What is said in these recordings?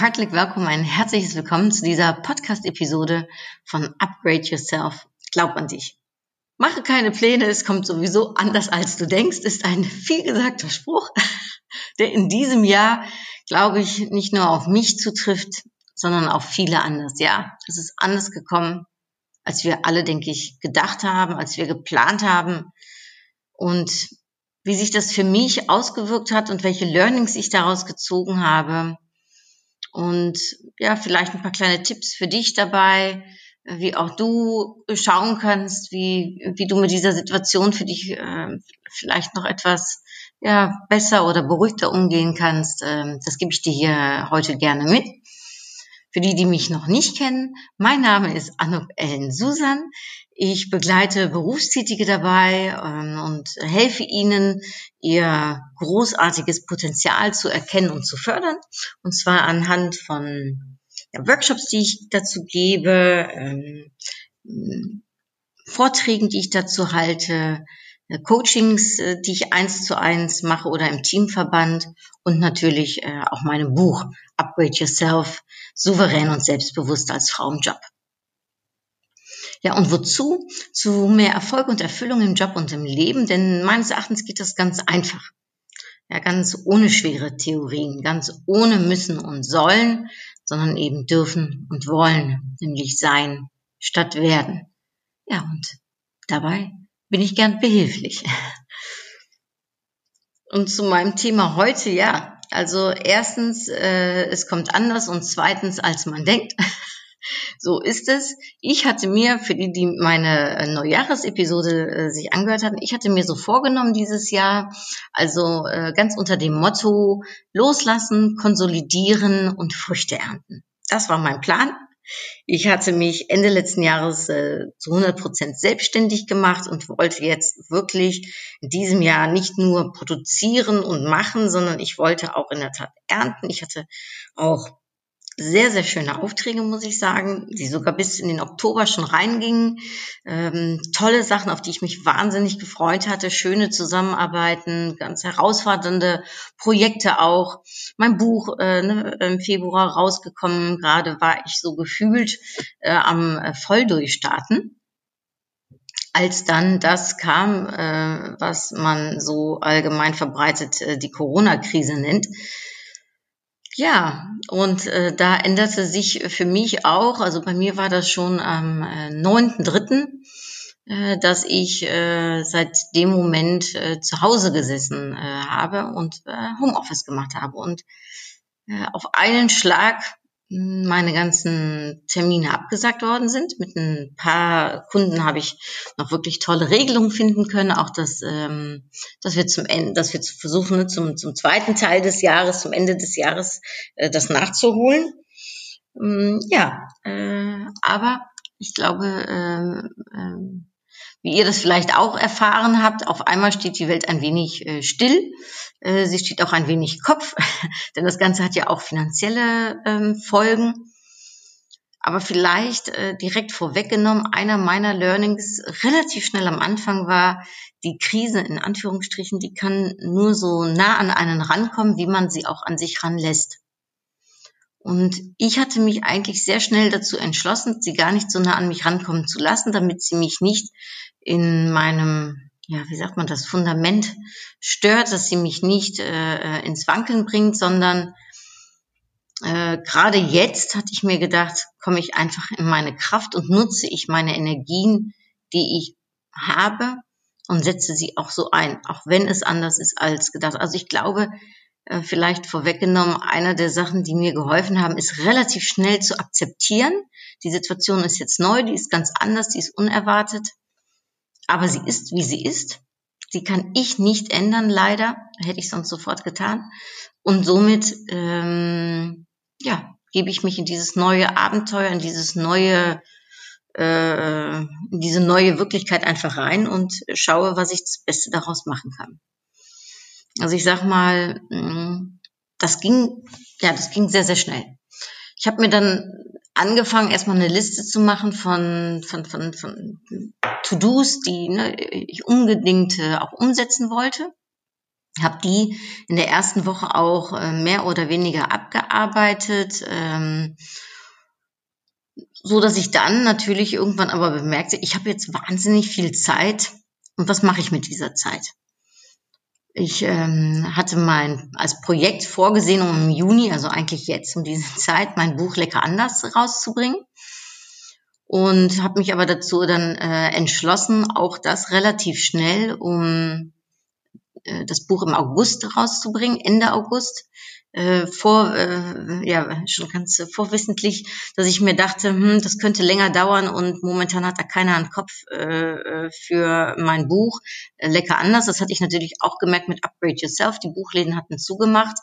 Herzlich willkommen, ein herzliches Willkommen zu dieser Podcast-Episode von Upgrade Yourself. Glaub an dich. Mache keine Pläne, es kommt sowieso anders als du denkst, ist ein vielgesagter Spruch, der in diesem Jahr, glaube ich, nicht nur auf mich zutrifft, sondern auf viele anders. Ja, es ist anders gekommen, als wir alle, denke ich, gedacht haben, als wir geplant haben. Und wie sich das für mich ausgewirkt hat und welche Learnings ich daraus gezogen habe, und ja, vielleicht ein paar kleine Tipps für dich dabei, wie auch du schauen kannst, wie, wie du mit dieser Situation für dich äh, vielleicht noch etwas ja, besser oder beruhigter umgehen kannst. Ähm, das gebe ich dir hier heute gerne mit. Für die, die mich noch nicht kennen, mein Name ist Anuk Ellen Susan. Ich begleite Berufstätige dabei ähm, und helfe ihnen, ihr großartiges Potenzial zu erkennen und zu fördern. Und zwar anhand von ja, Workshops, die ich dazu gebe, ähm, Vorträgen, die ich dazu halte, äh, Coachings, äh, die ich eins zu eins mache oder im Teamverband und natürlich äh, auch meinem Buch Upgrade Yourself, souverän und selbstbewusst als Frau im Job. Ja, und wozu? Zu mehr Erfolg und Erfüllung im Job und im Leben, denn meines Erachtens geht das ganz einfach. Ja, ganz ohne schwere Theorien, ganz ohne müssen und sollen, sondern eben dürfen und wollen, nämlich sein statt werden. Ja, und dabei bin ich gern behilflich. Und zu meinem Thema heute, ja, also erstens, äh, es kommt anders und zweitens, als man denkt. So ist es. Ich hatte mir, für die, die meine Neujahresepisode äh, sich angehört hatten, ich hatte mir so vorgenommen dieses Jahr, also äh, ganz unter dem Motto loslassen, konsolidieren und Früchte ernten. Das war mein Plan. Ich hatte mich Ende letzten Jahres äh, zu 100 Prozent selbstständig gemacht und wollte jetzt wirklich in diesem Jahr nicht nur produzieren und machen, sondern ich wollte auch in der Tat ernten. Ich hatte auch sehr, sehr schöne Aufträge, muss ich sagen, die sogar bis in den Oktober schon reingingen. Ähm, tolle Sachen, auf die ich mich wahnsinnig gefreut hatte. Schöne Zusammenarbeiten, ganz herausfordernde Projekte auch. Mein Buch äh, ne, im Februar rausgekommen. Gerade war ich so gefühlt äh, am äh, Volldurchstarten als dann das kam, äh, was man so allgemein verbreitet äh, die Corona-Krise nennt, ja, und äh, da änderte sich für mich auch, also bei mir war das schon am äh, 9.3., äh, dass ich äh, seit dem Moment äh, zu Hause gesessen äh, habe und äh, Homeoffice gemacht habe. Und äh, auf einen Schlag meine ganzen Termine abgesagt worden sind. Mit ein paar Kunden habe ich noch wirklich tolle Regelungen finden können. Auch dass, ähm, dass wir zum Ende, dass wir versuchen, ne, zum, zum zweiten Teil des Jahres, zum Ende des Jahres, äh, das nachzuholen. Ähm, ja, äh, aber ich glaube, äh, äh, wie ihr das vielleicht auch erfahren habt, auf einmal steht die Welt ein wenig äh, still. Äh, sie steht auch ein wenig Kopf, denn das Ganze hat ja auch finanzielle ähm, Folgen. Aber vielleicht äh, direkt vorweggenommen, einer meiner Learnings relativ schnell am Anfang war, die Krise in Anführungsstrichen, die kann nur so nah an einen rankommen, wie man sie auch an sich ranlässt. Und ich hatte mich eigentlich sehr schnell dazu entschlossen, sie gar nicht so nah an mich rankommen zu lassen, damit sie mich nicht in meinem, ja, wie sagt man das, Fundament stört, dass sie mich nicht äh, ins Wankeln bringt, sondern äh, gerade jetzt hatte ich mir gedacht, komme ich einfach in meine Kraft und nutze ich meine Energien, die ich habe und setze sie auch so ein, auch wenn es anders ist als gedacht. Also ich glaube, äh, vielleicht vorweggenommen, einer der Sachen, die mir geholfen haben, ist relativ schnell zu akzeptieren. Die Situation ist jetzt neu, die ist ganz anders, die ist unerwartet aber sie ist, wie sie ist. Sie kann ich nicht ändern, leider. Hätte ich sonst sofort getan. Und somit, ähm, ja, gebe ich mich in dieses neue Abenteuer, in dieses neue, äh, in diese neue Wirklichkeit einfach rein und schaue, was ich das Beste daraus machen kann. Also ich sag mal, mh, das ging, ja, das ging sehr, sehr schnell. Ich habe mir dann angefangen, erstmal eine Liste zu machen von, von, von, von To-Dos, die ne, ich unbedingt äh, auch umsetzen wollte. Habe die in der ersten Woche auch äh, mehr oder weniger abgearbeitet, ähm, so dass ich dann natürlich irgendwann aber bemerkte, ich habe jetzt wahnsinnig viel Zeit und was mache ich mit dieser Zeit? Ich ähm, hatte mein als Projekt vorgesehen, um im Juni, also eigentlich jetzt um diese Zeit, mein Buch Lecker anders rauszubringen. Und habe mich aber dazu dann äh, entschlossen, auch das relativ schnell, um äh, das Buch im August rauszubringen, Ende August äh, vor, äh, ja, schon ganz vorwissentlich, dass ich mir dachte, hm, das könnte länger dauern und momentan hat da keiner einen Kopf äh, äh, für mein Buch. Lecker anders. Das hatte ich natürlich auch gemerkt mit Upgrade Yourself. Die Buchläden hatten zugemacht.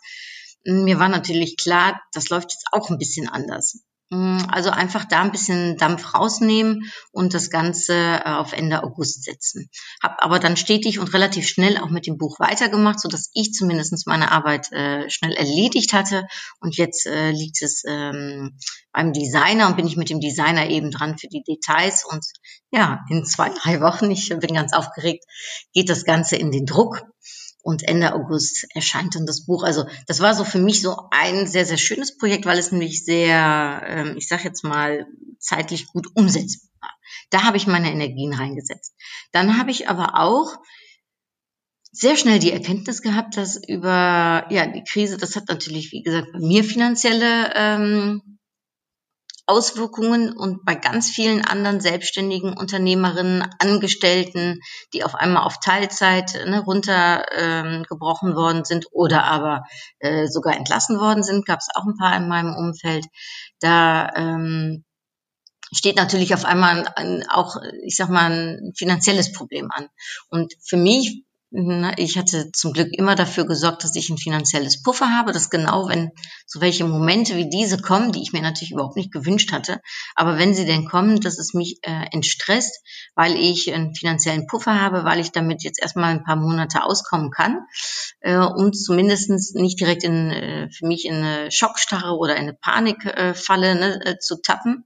Mir war natürlich klar, das läuft jetzt auch ein bisschen anders. Mm, also einfach da ein bisschen Dampf rausnehmen und das Ganze äh, auf Ende August setzen. Hab aber dann stetig und relativ schnell auch mit dem Buch weitergemacht, so dass ich zumindest meine Arbeit äh, schnell erledigt hatte. Und jetzt äh, liegt es ähm, beim Designer und bin ich mit dem Designer eben dran für die Details. Und ja, in zwei, drei Wochen, ich bin ganz aufgeregt, geht das Ganze in den Druck und Ende August erscheint dann das Buch. Also das war so für mich so ein sehr, sehr schönes Projekt, weil es nämlich sehr, ähm, ich sage jetzt mal, zeitlich gut umsetzbar war. Da habe ich meine Energien reingesetzt. Dann habe ich aber auch sehr schnell die Erkenntnis gehabt, dass über ja die Krise, das hat natürlich, wie gesagt, bei mir finanzielle ähm, Auswirkungen und bei ganz vielen anderen selbstständigen Unternehmerinnen, Angestellten, die auf einmal auf Teilzeit ne, runtergebrochen ähm, worden sind oder aber äh, sogar entlassen worden sind, gab es auch ein paar in meinem Umfeld. Da ähm, steht natürlich auf einmal ein, auch, ich sag mal, ein finanzielles Problem an. Und für mich ich hatte zum Glück immer dafür gesorgt, dass ich ein finanzielles Puffer habe, dass genau, wenn so welche Momente wie diese kommen, die ich mir natürlich überhaupt nicht gewünscht hatte, aber wenn sie denn kommen, dass es mich äh, entstresst, weil ich einen finanziellen Puffer habe, weil ich damit jetzt erstmal ein paar Monate auskommen kann, äh, um zumindestens nicht direkt in, äh, für mich in eine Schockstarre oder in eine Panikfalle äh, ne, äh, zu tappen.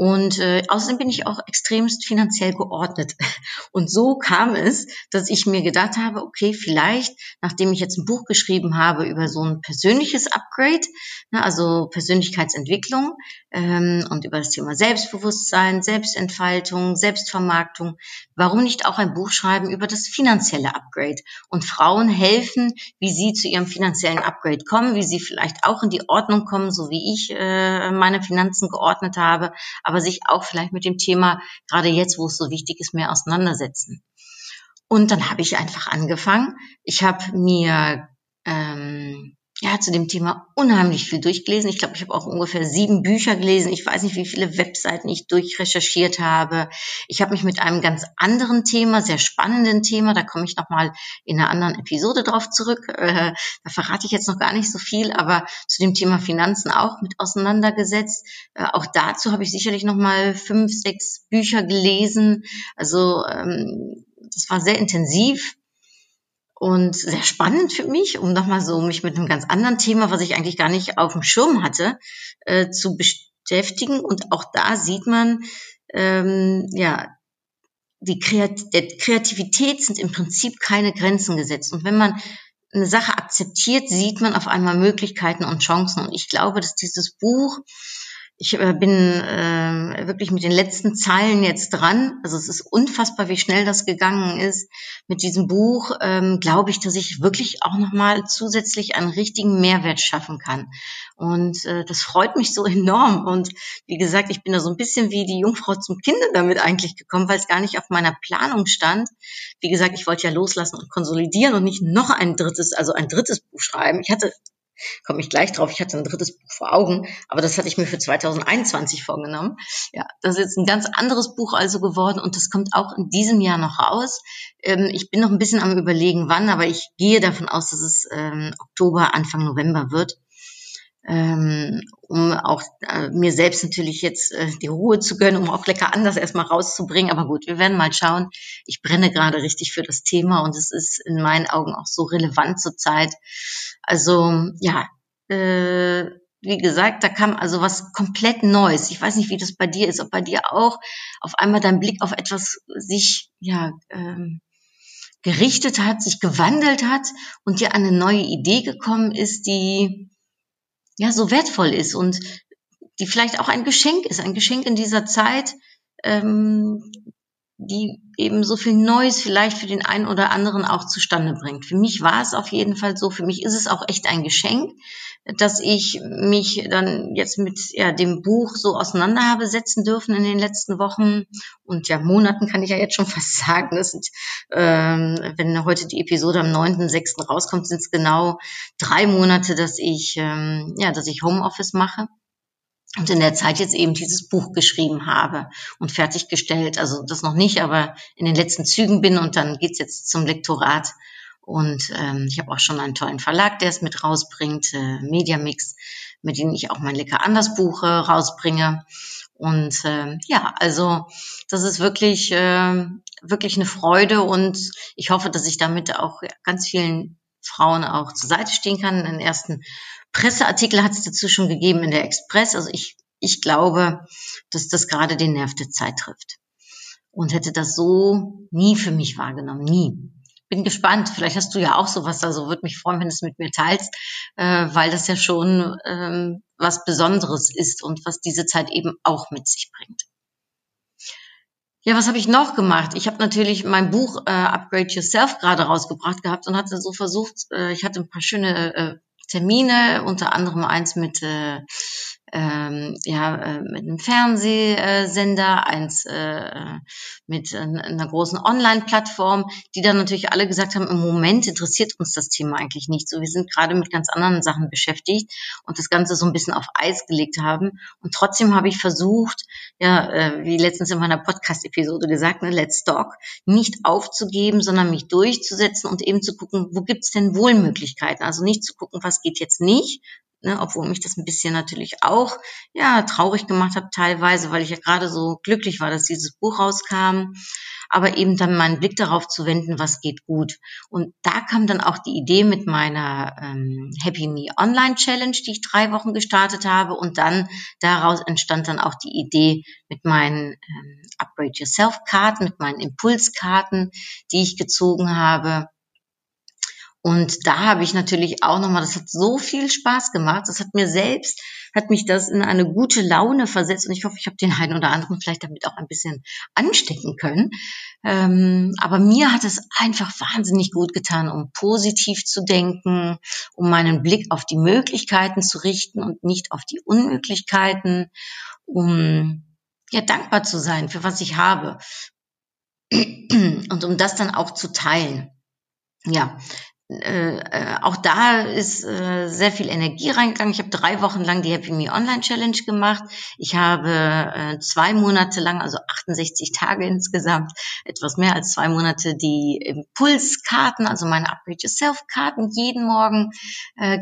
Und äh, außerdem bin ich auch extremst finanziell geordnet. Und so kam es, dass ich mir gedacht habe, okay, vielleicht, nachdem ich jetzt ein Buch geschrieben habe über so ein persönliches Upgrade, ne, also Persönlichkeitsentwicklung ähm, und über das Thema Selbstbewusstsein, Selbstentfaltung, Selbstvermarktung, warum nicht auch ein Buch schreiben über das finanzielle Upgrade und Frauen helfen, wie sie zu ihrem finanziellen Upgrade kommen, wie sie vielleicht auch in die Ordnung kommen, so wie ich äh, meine Finanzen geordnet habe aber sich auch vielleicht mit dem Thema, gerade jetzt, wo es so wichtig ist, mehr auseinandersetzen. Und dann habe ich einfach angefangen. Ich habe mir ähm, ja, zu dem Thema unheimlich viel durchgelesen. Ich glaube, ich habe auch ungefähr sieben Bücher gelesen. Ich weiß nicht, wie viele Webseiten ich durchrecherchiert habe. Ich habe mich mit einem ganz anderen Thema, sehr spannenden Thema, da komme ich nochmal in einer anderen Episode drauf zurück. Äh, da verrate ich jetzt noch gar nicht so viel, aber zu dem Thema Finanzen auch mit auseinandergesetzt. Äh, auch dazu habe ich sicherlich nochmal fünf, sechs Bücher gelesen. Also ähm, das war sehr intensiv und sehr spannend für mich, um nochmal so mich mit einem ganz anderen Thema, was ich eigentlich gar nicht auf dem Schirm hatte, äh, zu beschäftigen. Und auch da sieht man, ähm, ja, die Kreat der Kreativität sind im Prinzip keine Grenzen gesetzt. Und wenn man eine Sache akzeptiert, sieht man auf einmal Möglichkeiten und Chancen. Und ich glaube, dass dieses Buch ich äh, bin äh, wirklich mit den letzten Zeilen jetzt dran. Also es ist unfassbar, wie schnell das gegangen ist. Mit diesem Buch ähm, glaube ich, dass ich wirklich auch nochmal zusätzlich einen richtigen Mehrwert schaffen kann. Und äh, das freut mich so enorm. Und wie gesagt, ich bin da so ein bisschen wie die Jungfrau zum Kinde damit eigentlich gekommen, weil es gar nicht auf meiner Planung stand. Wie gesagt, ich wollte ja loslassen und konsolidieren und nicht noch ein drittes, also ein drittes Buch schreiben. Ich hatte komme ich gleich drauf. Ich hatte ein drittes Buch vor Augen, aber das hatte ich mir für 2021 vorgenommen. Ja, das ist jetzt ein ganz anderes Buch also geworden und das kommt auch in diesem Jahr noch raus. Ähm, ich bin noch ein bisschen am überlegen, wann, aber ich gehe davon aus, dass es ähm, Oktober, Anfang November wird. Ähm, um auch äh, mir selbst natürlich jetzt äh, die Ruhe zu gönnen, um auch lecker anders erstmal rauszubringen. Aber gut, wir werden mal schauen. Ich brenne gerade richtig für das Thema und es ist in meinen Augen auch so relevant zurzeit. Also ja, äh, wie gesagt, da kam also was komplett Neues. Ich weiß nicht, wie das bei dir ist, ob bei dir auch auf einmal dein Blick auf etwas sich ja ähm, gerichtet hat, sich gewandelt hat und dir eine neue Idee gekommen ist, die ja so wertvoll ist und die vielleicht auch ein Geschenk ist, ein Geschenk in dieser Zeit, ähm, die eben so viel Neues vielleicht für den einen oder anderen auch zustande bringt. Für mich war es auf jeden Fall so, für mich ist es auch echt ein Geschenk, dass ich mich dann jetzt mit ja, dem Buch so auseinander habe setzen dürfen in den letzten Wochen und ja Monaten kann ich ja jetzt schon fast sagen. Das sind, ähm, wenn heute die Episode am 9.6. rauskommt, sind es genau drei Monate, dass ich ähm, ja, dass ich Homeoffice mache und in der Zeit jetzt eben dieses Buch geschrieben habe und fertiggestellt. Also das noch nicht, aber in den letzten Zügen bin und dann geht's jetzt zum Lektorat. Und ähm, ich habe auch schon einen tollen Verlag, der es mit rausbringt, äh, Mediamix, mit dem ich auch mein Lecker anders Buch äh, rausbringe. Und äh, ja, also das ist wirklich, äh, wirklich eine Freude und ich hoffe, dass ich damit auch ganz vielen Frauen auch zur Seite stehen kann. Den ersten Presseartikel hat es dazu schon gegeben in der Express. Also ich, ich glaube, dass das gerade den Nerv der Zeit trifft. Und hätte das so nie für mich wahrgenommen, nie. Bin gespannt. Vielleicht hast du ja auch sowas. Also würde mich freuen, wenn du es mit mir teilst, äh, weil das ja schon ähm, was Besonderes ist und was diese Zeit eben auch mit sich bringt. Ja, was habe ich noch gemacht? Ich habe natürlich mein Buch äh, Upgrade Yourself gerade rausgebracht gehabt und hatte so versucht, äh, ich hatte ein paar schöne äh, Termine, unter anderem eins mit äh, ähm, ja, äh, mit einem Fernsehsender, eins äh, mit einer großen Online-Plattform, die dann natürlich alle gesagt haben, im Moment interessiert uns das Thema eigentlich nicht so. Wir sind gerade mit ganz anderen Sachen beschäftigt und das Ganze so ein bisschen auf Eis gelegt haben. Und trotzdem habe ich versucht, ja, äh, wie letztens in meiner Podcast-Episode gesagt, ne, Let's Talk, nicht aufzugeben, sondern mich durchzusetzen und eben zu gucken, wo gibt's denn Wohlmöglichkeiten? Also nicht zu gucken, was geht jetzt nicht, ne, obwohl mich das ein bisschen natürlich auch ja traurig gemacht hat teilweise, weil ich ja gerade so glücklich war, dass dieses Buch rauskam, aber eben dann meinen Blick darauf zu wenden, was geht gut. Und da kam dann auch die Idee mit meiner ähm, Happy Me Online Challenge, die ich drei Wochen gestartet habe, und dann daraus entstand dann auch die Idee mit meinen ähm, Upgrade Yourself Karten, mit meinen Impulskarten, die ich gezogen habe und da habe ich natürlich auch nochmal, das hat so viel Spaß gemacht. Das hat mir selbst, hat mich das in eine gute Laune versetzt. Und ich hoffe, ich habe den einen oder anderen vielleicht damit auch ein bisschen anstecken können. Ähm, aber mir hat es einfach wahnsinnig gut getan, um positiv zu denken, um meinen Blick auf die Möglichkeiten zu richten und nicht auf die Unmöglichkeiten, um ja dankbar zu sein für was ich habe und um das dann auch zu teilen. Ja, äh, äh, auch da ist äh, sehr viel Energie reingegangen. Ich habe drei Wochen lang die Happy Me Online Challenge gemacht. Ich habe äh, zwei Monate lang, also 68 Tage insgesamt, etwas mehr als zwei Monate die Impulskarten, also meine Upgrade Yourself Karten jeden Morgen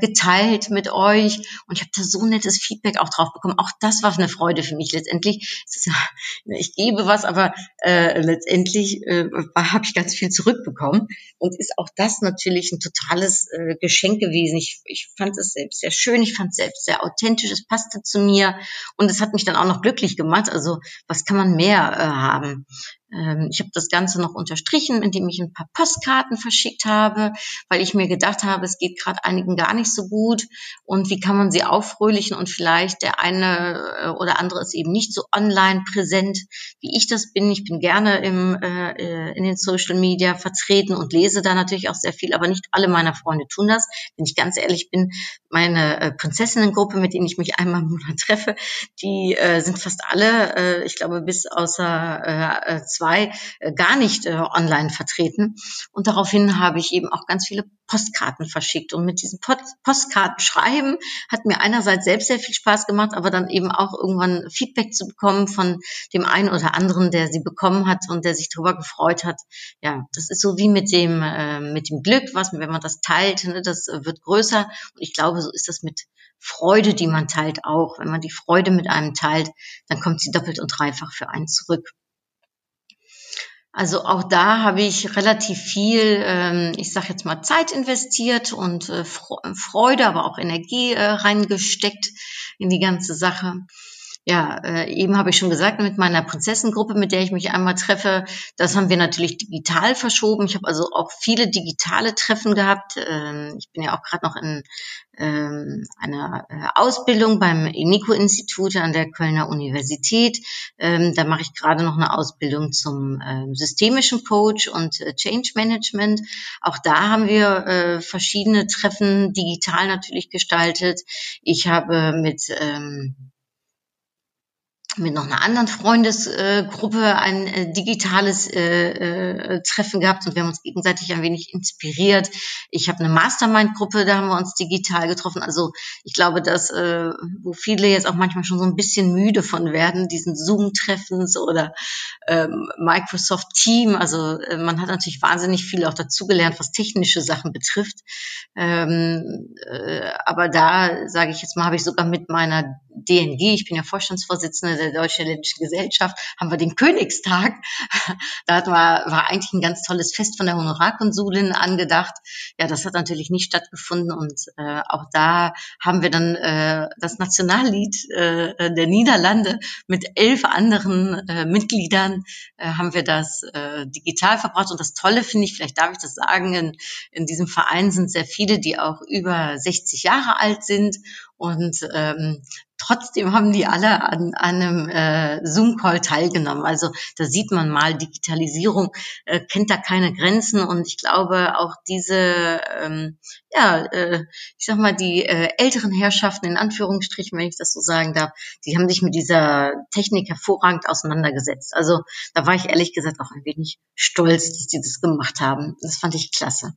geteilt mit euch. Und ich habe da so nettes Feedback auch drauf bekommen. Auch das war eine Freude für mich letztendlich. Ist, ich gebe was, aber letztendlich habe ich ganz viel zurückbekommen. Und ist auch das natürlich ein totales äh, Geschenk gewesen. Ich, ich fand es selbst sehr schön, ich fand es selbst sehr authentisch, es passte zu mir und es hat mich dann auch noch glücklich gemacht. Also was kann man mehr äh, haben? Ähm, ich habe das Ganze noch unterstrichen, indem ich ein paar Postkarten verschickt habe, weil ich mir gedacht habe, es geht gerade einigen gar nicht so gut und wie kann man sie auffröhlichen und vielleicht der eine äh, oder andere ist eben nicht so online präsent, wie ich das bin. Ich bin gerne im, äh, äh, in den Social Media vertreten und lese da natürlich auch sehr viel, aber nicht alle meiner Freunde tun das. Wenn ich ganz ehrlich bin, meine äh, Prinzessinnengruppe, mit denen ich mich einmal im Monat treffe, die äh, sind fast alle, äh, ich glaube bis außer äh, zwei äh, gar nicht äh, online vertreten. Und daraufhin habe ich eben auch ganz viele Postkarten verschickt. Und mit diesen Post Postkarten schreiben hat mir einerseits selbst sehr viel Spaß gemacht, aber dann eben auch irgendwann Feedback zu bekommen von dem einen oder anderen, der sie bekommen hat und der sich darüber gefreut hat. Ja, das ist so wie mit dem, äh, mit dem Glück, was, wenn man das teilt, ne, das äh, wird größer. Und ich glaube, so ist das mit Freude, die man teilt, auch. Wenn man die Freude mit einem teilt, dann kommt sie doppelt und dreifach für einen zurück. Also auch da habe ich relativ viel, ähm, ich sage jetzt mal, Zeit investiert und äh, Freude, aber auch Energie äh, reingesteckt in die ganze Sache ja, äh, eben habe ich schon gesagt, mit meiner Prinzessengruppe, mit der ich mich einmal treffe, das haben wir natürlich digital verschoben. Ich habe also auch viele digitale Treffen gehabt. Ähm, ich bin ja auch gerade noch in ähm, einer äh, Ausbildung beim INICO-Institut an der Kölner Universität. Ähm, da mache ich gerade noch eine Ausbildung zum äh, systemischen Coach und äh, Change Management. Auch da haben wir äh, verschiedene Treffen digital natürlich gestaltet. Ich habe mit ähm, mit noch einer anderen Freundesgruppe ein äh, digitales äh, äh, Treffen gehabt und wir haben uns gegenseitig ein wenig inspiriert. Ich habe eine Mastermind-Gruppe, da haben wir uns digital getroffen. Also ich glaube, dass wo viele jetzt auch manchmal schon so ein bisschen müde von werden, diesen Zoom-Treffens oder ähm, Microsoft Team. Also man hat natürlich wahnsinnig viel auch dazugelernt, was technische Sachen betrifft. Ähm, äh, aber da sage ich jetzt mal, habe ich sogar mit meiner DNG, ich bin ja Vorstandsvorsitzende der Deutschen Ländischen Gesellschaft, haben wir den Königstag. Da war, war eigentlich ein ganz tolles Fest von der Honorarkonsulin angedacht. Ja, das hat natürlich nicht stattgefunden und äh, auch da haben wir dann äh, das Nationallied äh, der Niederlande mit elf anderen äh, Mitgliedern äh, haben wir das äh, digital verbracht. Und das Tolle finde ich, vielleicht darf ich das sagen, in, in diesem Verein sind sehr viele, die auch über 60 Jahre alt sind und ähm, trotzdem haben die alle an, an einem äh, Zoom-Call teilgenommen. Also da sieht man mal, Digitalisierung äh, kennt da keine Grenzen und ich glaube auch diese, ähm, ja, äh, ich sag mal, die äh, älteren Herrschaften in Anführungsstrichen, wenn ich das so sagen darf, die haben sich mit dieser Technik hervorragend auseinandergesetzt. Also da war ich ehrlich gesagt auch ein wenig stolz, dass die das gemacht haben. Das fand ich klasse.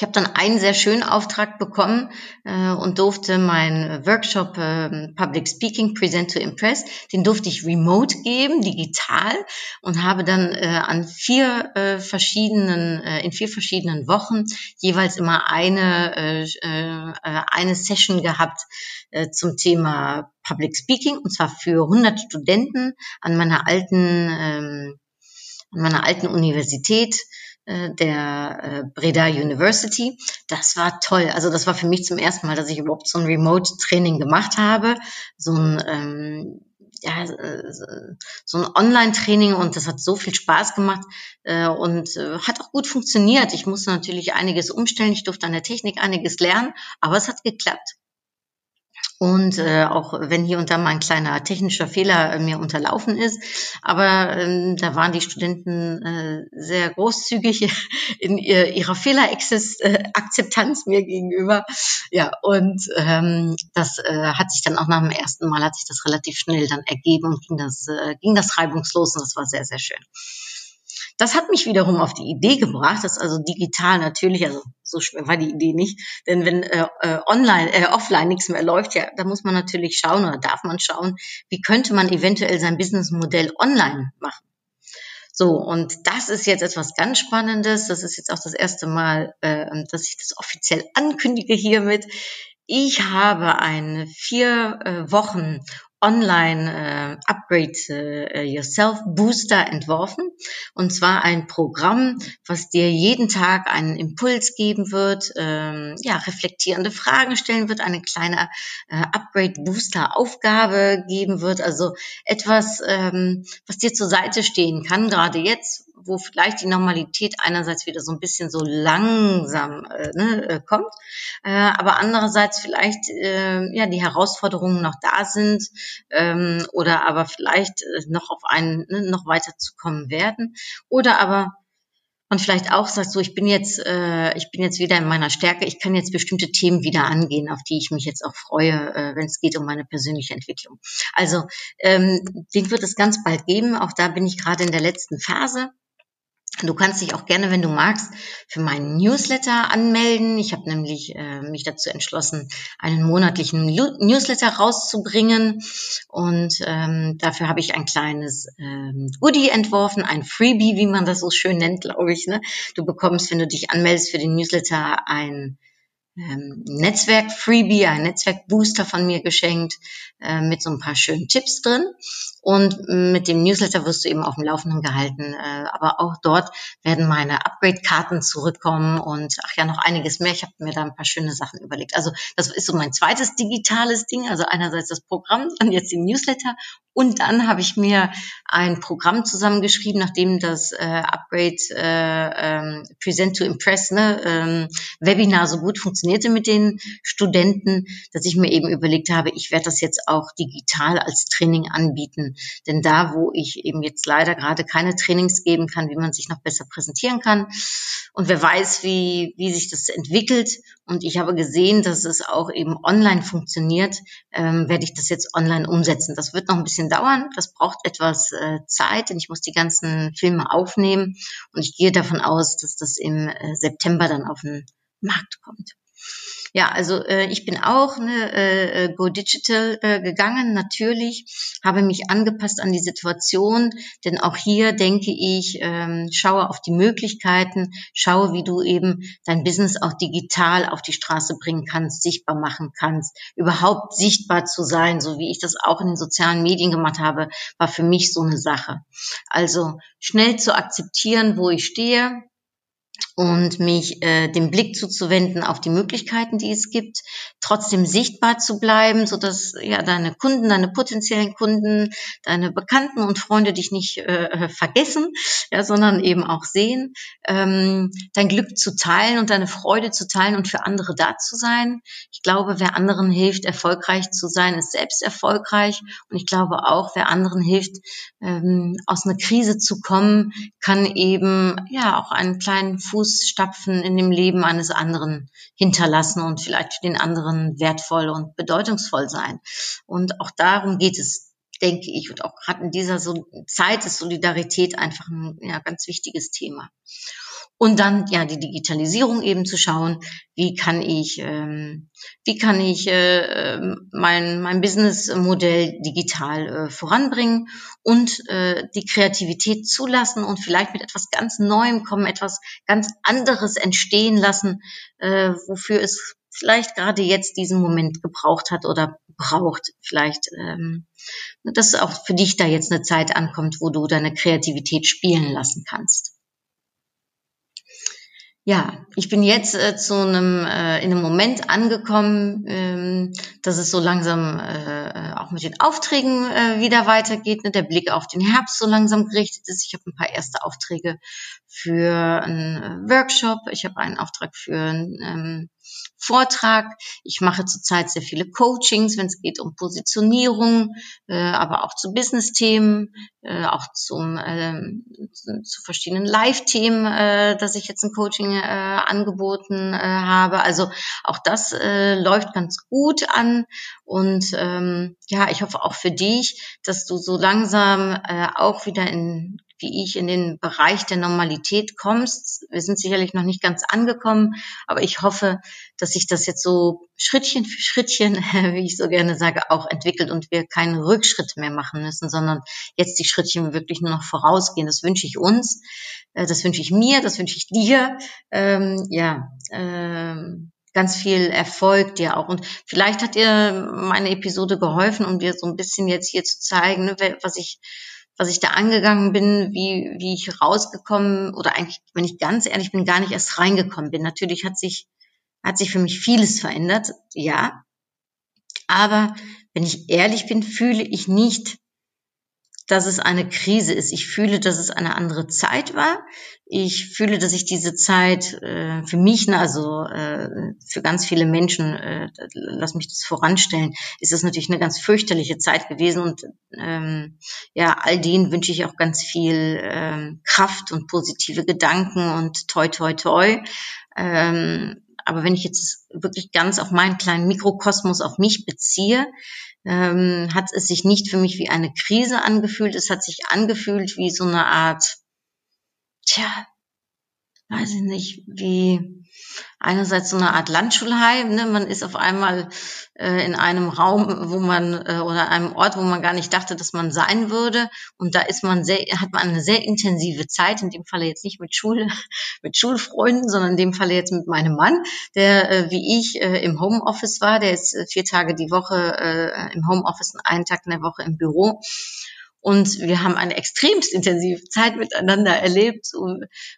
Ich habe dann einen sehr schönen Auftrag bekommen äh, und durfte meinen Workshop äh, Public Speaking Present to Impress, den durfte ich remote geben, digital und habe dann äh, an vier äh, verschiedenen, äh, in vier verschiedenen Wochen jeweils immer eine, äh, äh, eine Session gehabt äh, zum Thema Public Speaking und zwar für 100 Studenten an meiner alten, ähm, an meiner alten Universität äh, der äh, Breda University. Das war toll. Also das war für mich zum ersten Mal, dass ich überhaupt so ein Remote-Training gemacht habe. So ein ähm, ja, äh, so ein Online-Training und das hat so viel Spaß gemacht äh, und äh, hat auch gut funktioniert. Ich musste natürlich einiges umstellen, ich durfte an der Technik einiges lernen, aber es hat geklappt. Und äh, auch wenn hier und da mal ein kleiner technischer Fehler äh, mir unterlaufen ist, aber ähm, da waren die Studenten äh, sehr großzügig in ihr, ihrer Fehlerakzeptanz äh, mir gegenüber. Ja, und ähm, das äh, hat sich dann auch nach dem ersten Mal hat sich das relativ schnell dann ergeben und ging das äh, ging das reibungslos und das war sehr sehr schön. Das hat mich wiederum auf die Idee gebracht, dass also digital natürlich, also so schwer war die Idee nicht, denn wenn äh, äh, online, äh, offline nichts mehr läuft, ja, da muss man natürlich schauen oder darf man schauen, wie könnte man eventuell sein Businessmodell online machen. So, und das ist jetzt etwas ganz Spannendes. Das ist jetzt auch das erste Mal, äh, dass ich das offiziell ankündige hiermit. Ich habe eine vier äh, Wochen Online äh, Upgrade äh, Yourself Booster entworfen. Und zwar ein Programm, was dir jeden Tag einen Impuls geben wird, ähm, ja, reflektierende Fragen stellen wird, eine kleine äh, Upgrade Booster Aufgabe geben wird. Also etwas, ähm, was dir zur Seite stehen kann, gerade jetzt, wo vielleicht die Normalität einerseits wieder so ein bisschen so langsam äh, ne, äh, kommt, äh, aber andererseits vielleicht äh, ja die Herausforderungen noch da sind ähm, oder aber vielleicht äh, noch auf einen ne, noch weiter zu kommen werden oder aber und vielleicht auch sagst du, ich bin jetzt, äh, ich bin jetzt wieder in meiner Stärke, ich kann jetzt bestimmte Themen wieder angehen, auf die ich mich jetzt auch freue, äh, wenn es geht um meine persönliche Entwicklung. Also ähm, den wird es ganz bald geben. Auch da bin ich gerade in der letzten Phase. Du kannst dich auch gerne, wenn du magst, für meinen Newsletter anmelden. Ich habe nämlich äh, mich dazu entschlossen, einen monatlichen Newsletter rauszubringen. Und ähm, dafür habe ich ein kleines ähm, Goodie entworfen, ein Freebie, wie man das so schön nennt, glaube ich. Ne? Du bekommst, wenn du dich anmeldest für den Newsletter, ein ähm, Netzwerk-Freebie, ein Netzwerk-Booster von mir geschenkt äh, mit so ein paar schönen Tipps drin. Und mit dem Newsletter wirst du eben auf dem Laufenden gehalten. Äh, aber auch dort werden meine Upgrade-Karten zurückkommen und ach ja, noch einiges mehr. Ich habe mir da ein paar schöne Sachen überlegt. Also das ist so mein zweites digitales Ding. Also einerseits das Programm, dann jetzt den Newsletter und dann habe ich mir ein Programm zusammengeschrieben, nachdem das äh, Upgrade äh, ähm, Present to Impress ne, ähm, Webinar so gut funktionierte mit den Studenten, dass ich mir eben überlegt habe, ich werde das jetzt auch digital als Training anbieten. Denn da, wo ich eben jetzt leider gerade keine Trainings geben kann, wie man sich noch besser präsentieren kann. Und wer weiß, wie, wie sich das entwickelt. Und ich habe gesehen, dass es auch eben online funktioniert, ähm, werde ich das jetzt online umsetzen. Das wird noch ein bisschen dauern, das braucht etwas äh, Zeit, denn ich muss die ganzen Filme aufnehmen. Und ich gehe davon aus, dass das im äh, September dann auf den Markt kommt. Ja, also äh, ich bin auch ne, äh, äh, Go Digital äh, gegangen, natürlich, habe mich angepasst an die Situation, denn auch hier denke ich, ähm, schaue auf die Möglichkeiten, schaue, wie du eben dein Business auch digital auf die Straße bringen kannst, sichtbar machen kannst, überhaupt sichtbar zu sein, so wie ich das auch in den sozialen Medien gemacht habe, war für mich so eine Sache. Also schnell zu akzeptieren, wo ich stehe, und mich äh, den Blick zuzuwenden auf die Möglichkeiten, die es gibt, trotzdem sichtbar zu bleiben, so dass ja deine Kunden, deine potenziellen Kunden, deine Bekannten und Freunde dich nicht äh, vergessen, ja, sondern eben auch sehen, ähm, dein Glück zu teilen und deine Freude zu teilen und für andere da zu sein. Ich glaube, wer anderen hilft, erfolgreich zu sein, ist selbst erfolgreich und ich glaube auch, wer anderen hilft, ähm, aus einer Krise zu kommen, kann eben ja auch einen kleinen Fußstapfen in dem Leben eines anderen hinterlassen und vielleicht für den anderen wertvoll und bedeutungsvoll sein. Und auch darum geht es, denke ich, und auch gerade in dieser Zeit ist Solidarität einfach ein ja, ganz wichtiges Thema. Und dann ja die Digitalisierung eben zu schauen, wie kann ich, ähm, wie kann ich äh, ähm, mein, mein Businessmodell digital äh, voranbringen und äh, die Kreativität zulassen und vielleicht mit etwas ganz Neuem kommen, etwas ganz anderes entstehen lassen, äh, wofür es vielleicht gerade jetzt diesen Moment gebraucht hat oder braucht. Vielleicht, ähm, dass auch für dich da jetzt eine Zeit ankommt, wo du deine Kreativität spielen lassen kannst. Ja, ich bin jetzt äh, zu einem äh, in einem Moment angekommen, ähm, dass es so langsam äh, auch mit den Aufträgen äh, wieder weitergeht. Ne? Der Blick auf den Herbst so langsam gerichtet ist. Ich habe ein paar erste Aufträge für einen äh, Workshop. Ich habe einen Auftrag für ein ähm, Vortrag. Ich mache zurzeit sehr viele Coachings, wenn es geht um Positionierung, äh, aber auch zu Business-Themen, äh, auch zum, äh, zu, zu verschiedenen Live-Themen, äh, dass ich jetzt ein Coaching äh, angeboten äh, habe. Also auch das äh, läuft ganz gut an und ähm, ja, ich hoffe auch für dich, dass du so langsam äh, auch wieder in wie ich in den Bereich der Normalität kommst. Wir sind sicherlich noch nicht ganz angekommen, aber ich hoffe, dass sich das jetzt so Schrittchen für Schrittchen, wie ich so gerne sage, auch entwickelt und wir keinen Rückschritt mehr machen müssen, sondern jetzt die Schrittchen wirklich nur noch vorausgehen. Das wünsche ich uns, äh, das wünsche ich mir, das wünsche ich dir. Ähm, ja, ähm, ganz viel Erfolg dir auch. Und vielleicht hat dir meine Episode geholfen, um dir so ein bisschen jetzt hier zu zeigen, ne, was ich was ich da angegangen bin, wie, wie ich rausgekommen oder eigentlich, wenn ich ganz ehrlich bin, gar nicht erst reingekommen bin. Natürlich hat sich, hat sich für mich vieles verändert, ja. Aber wenn ich ehrlich bin, fühle ich nicht dass es eine Krise ist. Ich fühle, dass es eine andere Zeit war. Ich fühle, dass ich diese Zeit äh, für mich, ne, also äh, für ganz viele Menschen, äh, lass mich das voranstellen, ist das natürlich eine ganz fürchterliche Zeit gewesen. Und ähm, ja, all denen wünsche ich auch ganz viel ähm, Kraft und positive Gedanken und toi toi toi. Ähm, aber wenn ich jetzt wirklich ganz auf meinen kleinen Mikrokosmos auf mich beziehe, ähm, hat es sich nicht für mich wie eine Krise angefühlt. Es hat sich angefühlt wie so eine Art, tja, weiß ich nicht, wie einerseits so eine Art Landschulheim. Ne? Man ist auf einmal äh, in einem Raum, wo man äh, oder einem Ort, wo man gar nicht dachte, dass man sein würde. Und da ist man sehr, hat man eine sehr intensive Zeit. In dem Falle jetzt nicht mit Schule, mit Schulfreunden, sondern in dem Falle jetzt mit meinem Mann, der äh, wie ich äh, im Homeoffice war. Der ist äh, vier Tage die Woche äh, im Homeoffice und einen Tag in der Woche im Büro. Und wir haben eine extremst intensive Zeit miteinander erlebt, so,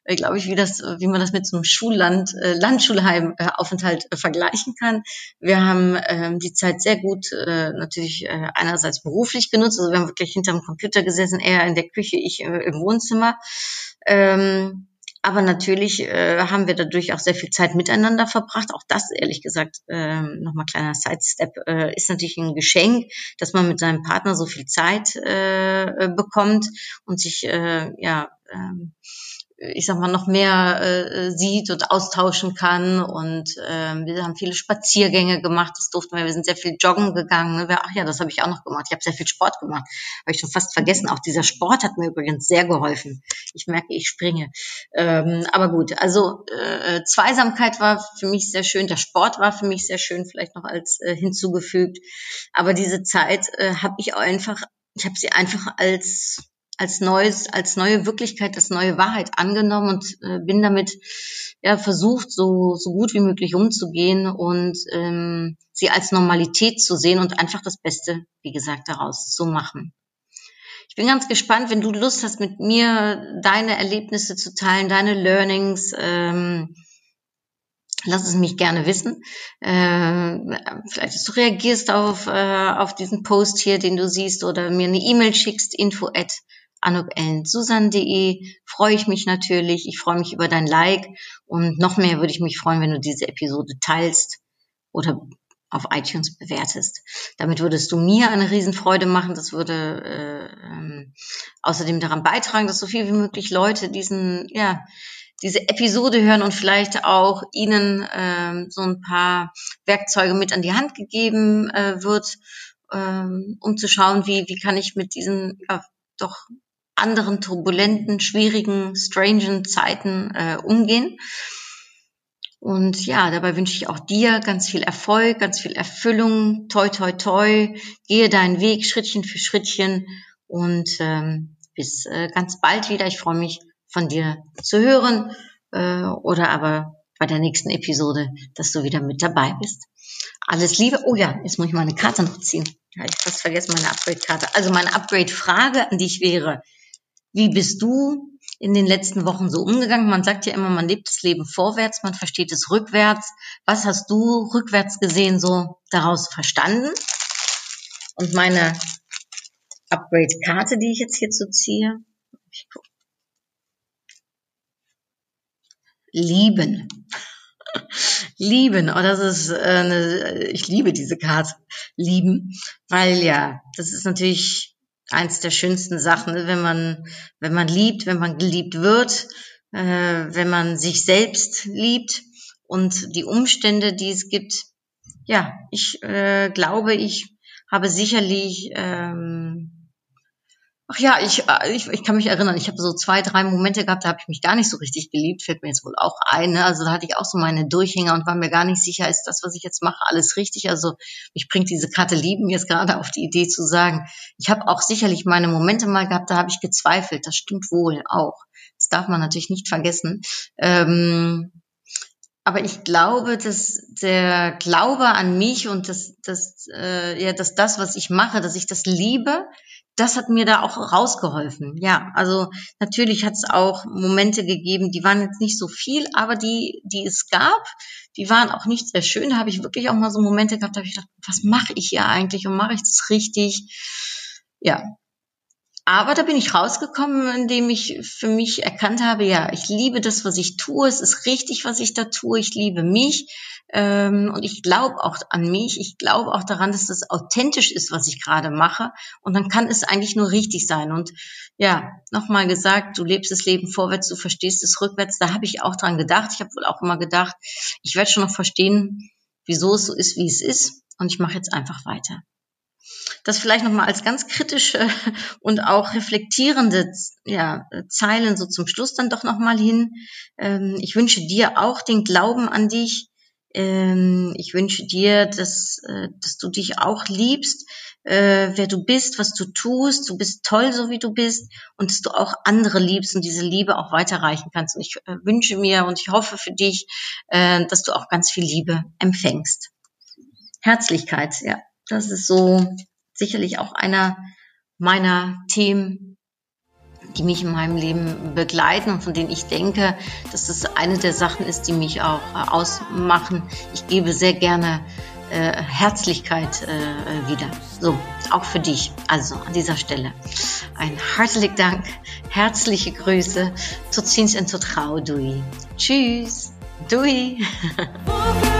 äh, glaube ich, wie das, wie man das mit so einem Schulland, äh, Landschulheim-Aufenthalt äh, vergleichen kann. Wir haben ähm, die Zeit sehr gut äh, natürlich äh, einerseits beruflich genutzt, also wir haben wirklich hinterm Computer gesessen, er in der Küche, ich äh, im Wohnzimmer. Ähm, aber natürlich äh, haben wir dadurch auch sehr viel Zeit miteinander verbracht. Auch das, ehrlich gesagt, äh, nochmal kleiner Sidestep, äh, ist natürlich ein Geschenk, dass man mit seinem Partner so viel Zeit äh, bekommt und sich äh, ja ähm, ich sag mal, noch mehr äh, sieht und austauschen kann. Und äh, wir haben viele Spaziergänge gemacht, das durften wir. Wir sind sehr viel joggen gegangen. Ne? Ach ja, das habe ich auch noch gemacht. Ich habe sehr viel Sport gemacht. Habe ich schon fast vergessen. Auch dieser Sport hat mir übrigens sehr geholfen. Ich merke, ich springe. Ähm, aber gut, also äh, Zweisamkeit war für mich sehr schön. Der Sport war für mich sehr schön, vielleicht noch als äh, hinzugefügt. Aber diese Zeit äh, habe ich auch einfach, ich habe sie einfach als als neues, als neue Wirklichkeit, als neue Wahrheit angenommen und äh, bin damit ja versucht, so, so gut wie möglich umzugehen und ähm, sie als Normalität zu sehen und einfach das Beste, wie gesagt, daraus zu machen. Ich bin ganz gespannt, wenn du Lust hast, mit mir deine Erlebnisse zu teilen, deine Learnings. Ähm, Lass es mich gerne wissen. Äh, vielleicht, dass du reagierst auf, äh, auf diesen Post hier, den du siehst, oder mir eine E-Mail schickst, info at anuk.susan.de freue ich mich natürlich. Ich freue mich über dein Like und noch mehr würde ich mich freuen, wenn du diese Episode teilst oder auf iTunes bewertest. Damit würdest du mir eine Riesenfreude machen. Das würde äh, ähm, außerdem daran beitragen, dass so viel wie möglich Leute diesen, ja, diese Episode hören und vielleicht auch ihnen ähm, so ein paar Werkzeuge mit an die Hand gegeben äh, wird, ähm, um zu schauen, wie, wie kann ich mit diesen ja, doch anderen turbulenten, schwierigen, strangen Zeiten äh, umgehen. Und ja, dabei wünsche ich auch dir ganz viel Erfolg, ganz viel Erfüllung, toi, toi, toi. Gehe deinen Weg Schrittchen für Schrittchen und ähm, bis äh, ganz bald wieder. Ich freue mich, von dir zu hören äh, oder aber bei der nächsten Episode, dass du wieder mit dabei bist. Alles Liebe. Oh ja, jetzt muss ich meine Karte noch ziehen. Ja, ich fast vergessen meine Upgrade-Karte. Also meine Upgrade-Frage an dich wäre, wie bist du in den letzten Wochen so umgegangen? Man sagt ja immer, man lebt das Leben vorwärts, man versteht es rückwärts. Was hast du rückwärts gesehen so daraus verstanden? Und meine Upgrade-Karte, die ich jetzt hierzu ziehe. Lieben. Lieben, oh, das ist äh, eine, ich liebe diese Karte. Lieben, weil ja, das ist natürlich eins der schönsten Sachen, wenn man, wenn man liebt, wenn man geliebt wird, äh, wenn man sich selbst liebt und die Umstände, die es gibt. Ja, ich äh, glaube, ich habe sicherlich ähm, Ach ja, ich, äh, ich, ich kann mich erinnern, ich habe so zwei, drei Momente gehabt, da habe ich mich gar nicht so richtig geliebt, fällt mir jetzt wohl auch ein. Ne? Also da hatte ich auch so meine Durchhänger und war mir gar nicht sicher, ist das, was ich jetzt mache, alles richtig. Also mich bringt diese Karte Lieben jetzt gerade auf die Idee zu sagen, ich habe auch sicherlich meine Momente mal gehabt, da habe ich gezweifelt. Das stimmt wohl auch. Das darf man natürlich nicht vergessen. Ähm, aber ich glaube, dass der Glaube an mich und das, das, äh, ja, dass das, was ich mache, dass ich das liebe, das hat mir da auch rausgeholfen. Ja, also natürlich hat es auch Momente gegeben, die waren jetzt nicht so viel, aber die, die es gab, die waren auch nicht sehr schön. Da habe ich wirklich auch mal so Momente gehabt, da habe ich gedacht, was mache ich hier eigentlich und mache ich das richtig? Ja. Aber da bin ich rausgekommen, indem ich für mich erkannt habe, ja, ich liebe das, was ich tue. Es ist richtig, was ich da tue. Ich liebe mich ähm, und ich glaube auch an mich. Ich glaube auch daran, dass das authentisch ist, was ich gerade mache. Und dann kann es eigentlich nur richtig sein. Und ja, nochmal gesagt, du lebst das Leben vorwärts, du verstehst es rückwärts. Da habe ich auch dran gedacht. Ich habe wohl auch immer gedacht, ich werde schon noch verstehen, wieso es so ist, wie es ist. Und ich mache jetzt einfach weiter. Das vielleicht nochmal als ganz kritische und auch reflektierende ja, Zeilen so zum Schluss dann doch nochmal hin. Ähm, ich wünsche dir auch den Glauben an dich. Ähm, ich wünsche dir, dass, äh, dass du dich auch liebst, äh, wer du bist, was du tust. Du bist toll, so wie du bist und dass du auch andere liebst und diese Liebe auch weiterreichen kannst. Und ich äh, wünsche mir und ich hoffe für dich, dass du auch ganz viel Liebe empfängst. Herzlichkeit, ja, das ist so sicherlich auch einer meiner Themen, die mich in meinem Leben begleiten und von denen ich denke, dass das eine der Sachen ist, die mich auch äh, ausmachen. Ich gebe sehr gerne äh, Herzlichkeit äh, wieder. So, auch für dich. Also an dieser Stelle ein herzlichen Dank, herzliche Grüße. Tot ziens en tot gauw. Doei. Tschüss. Doei.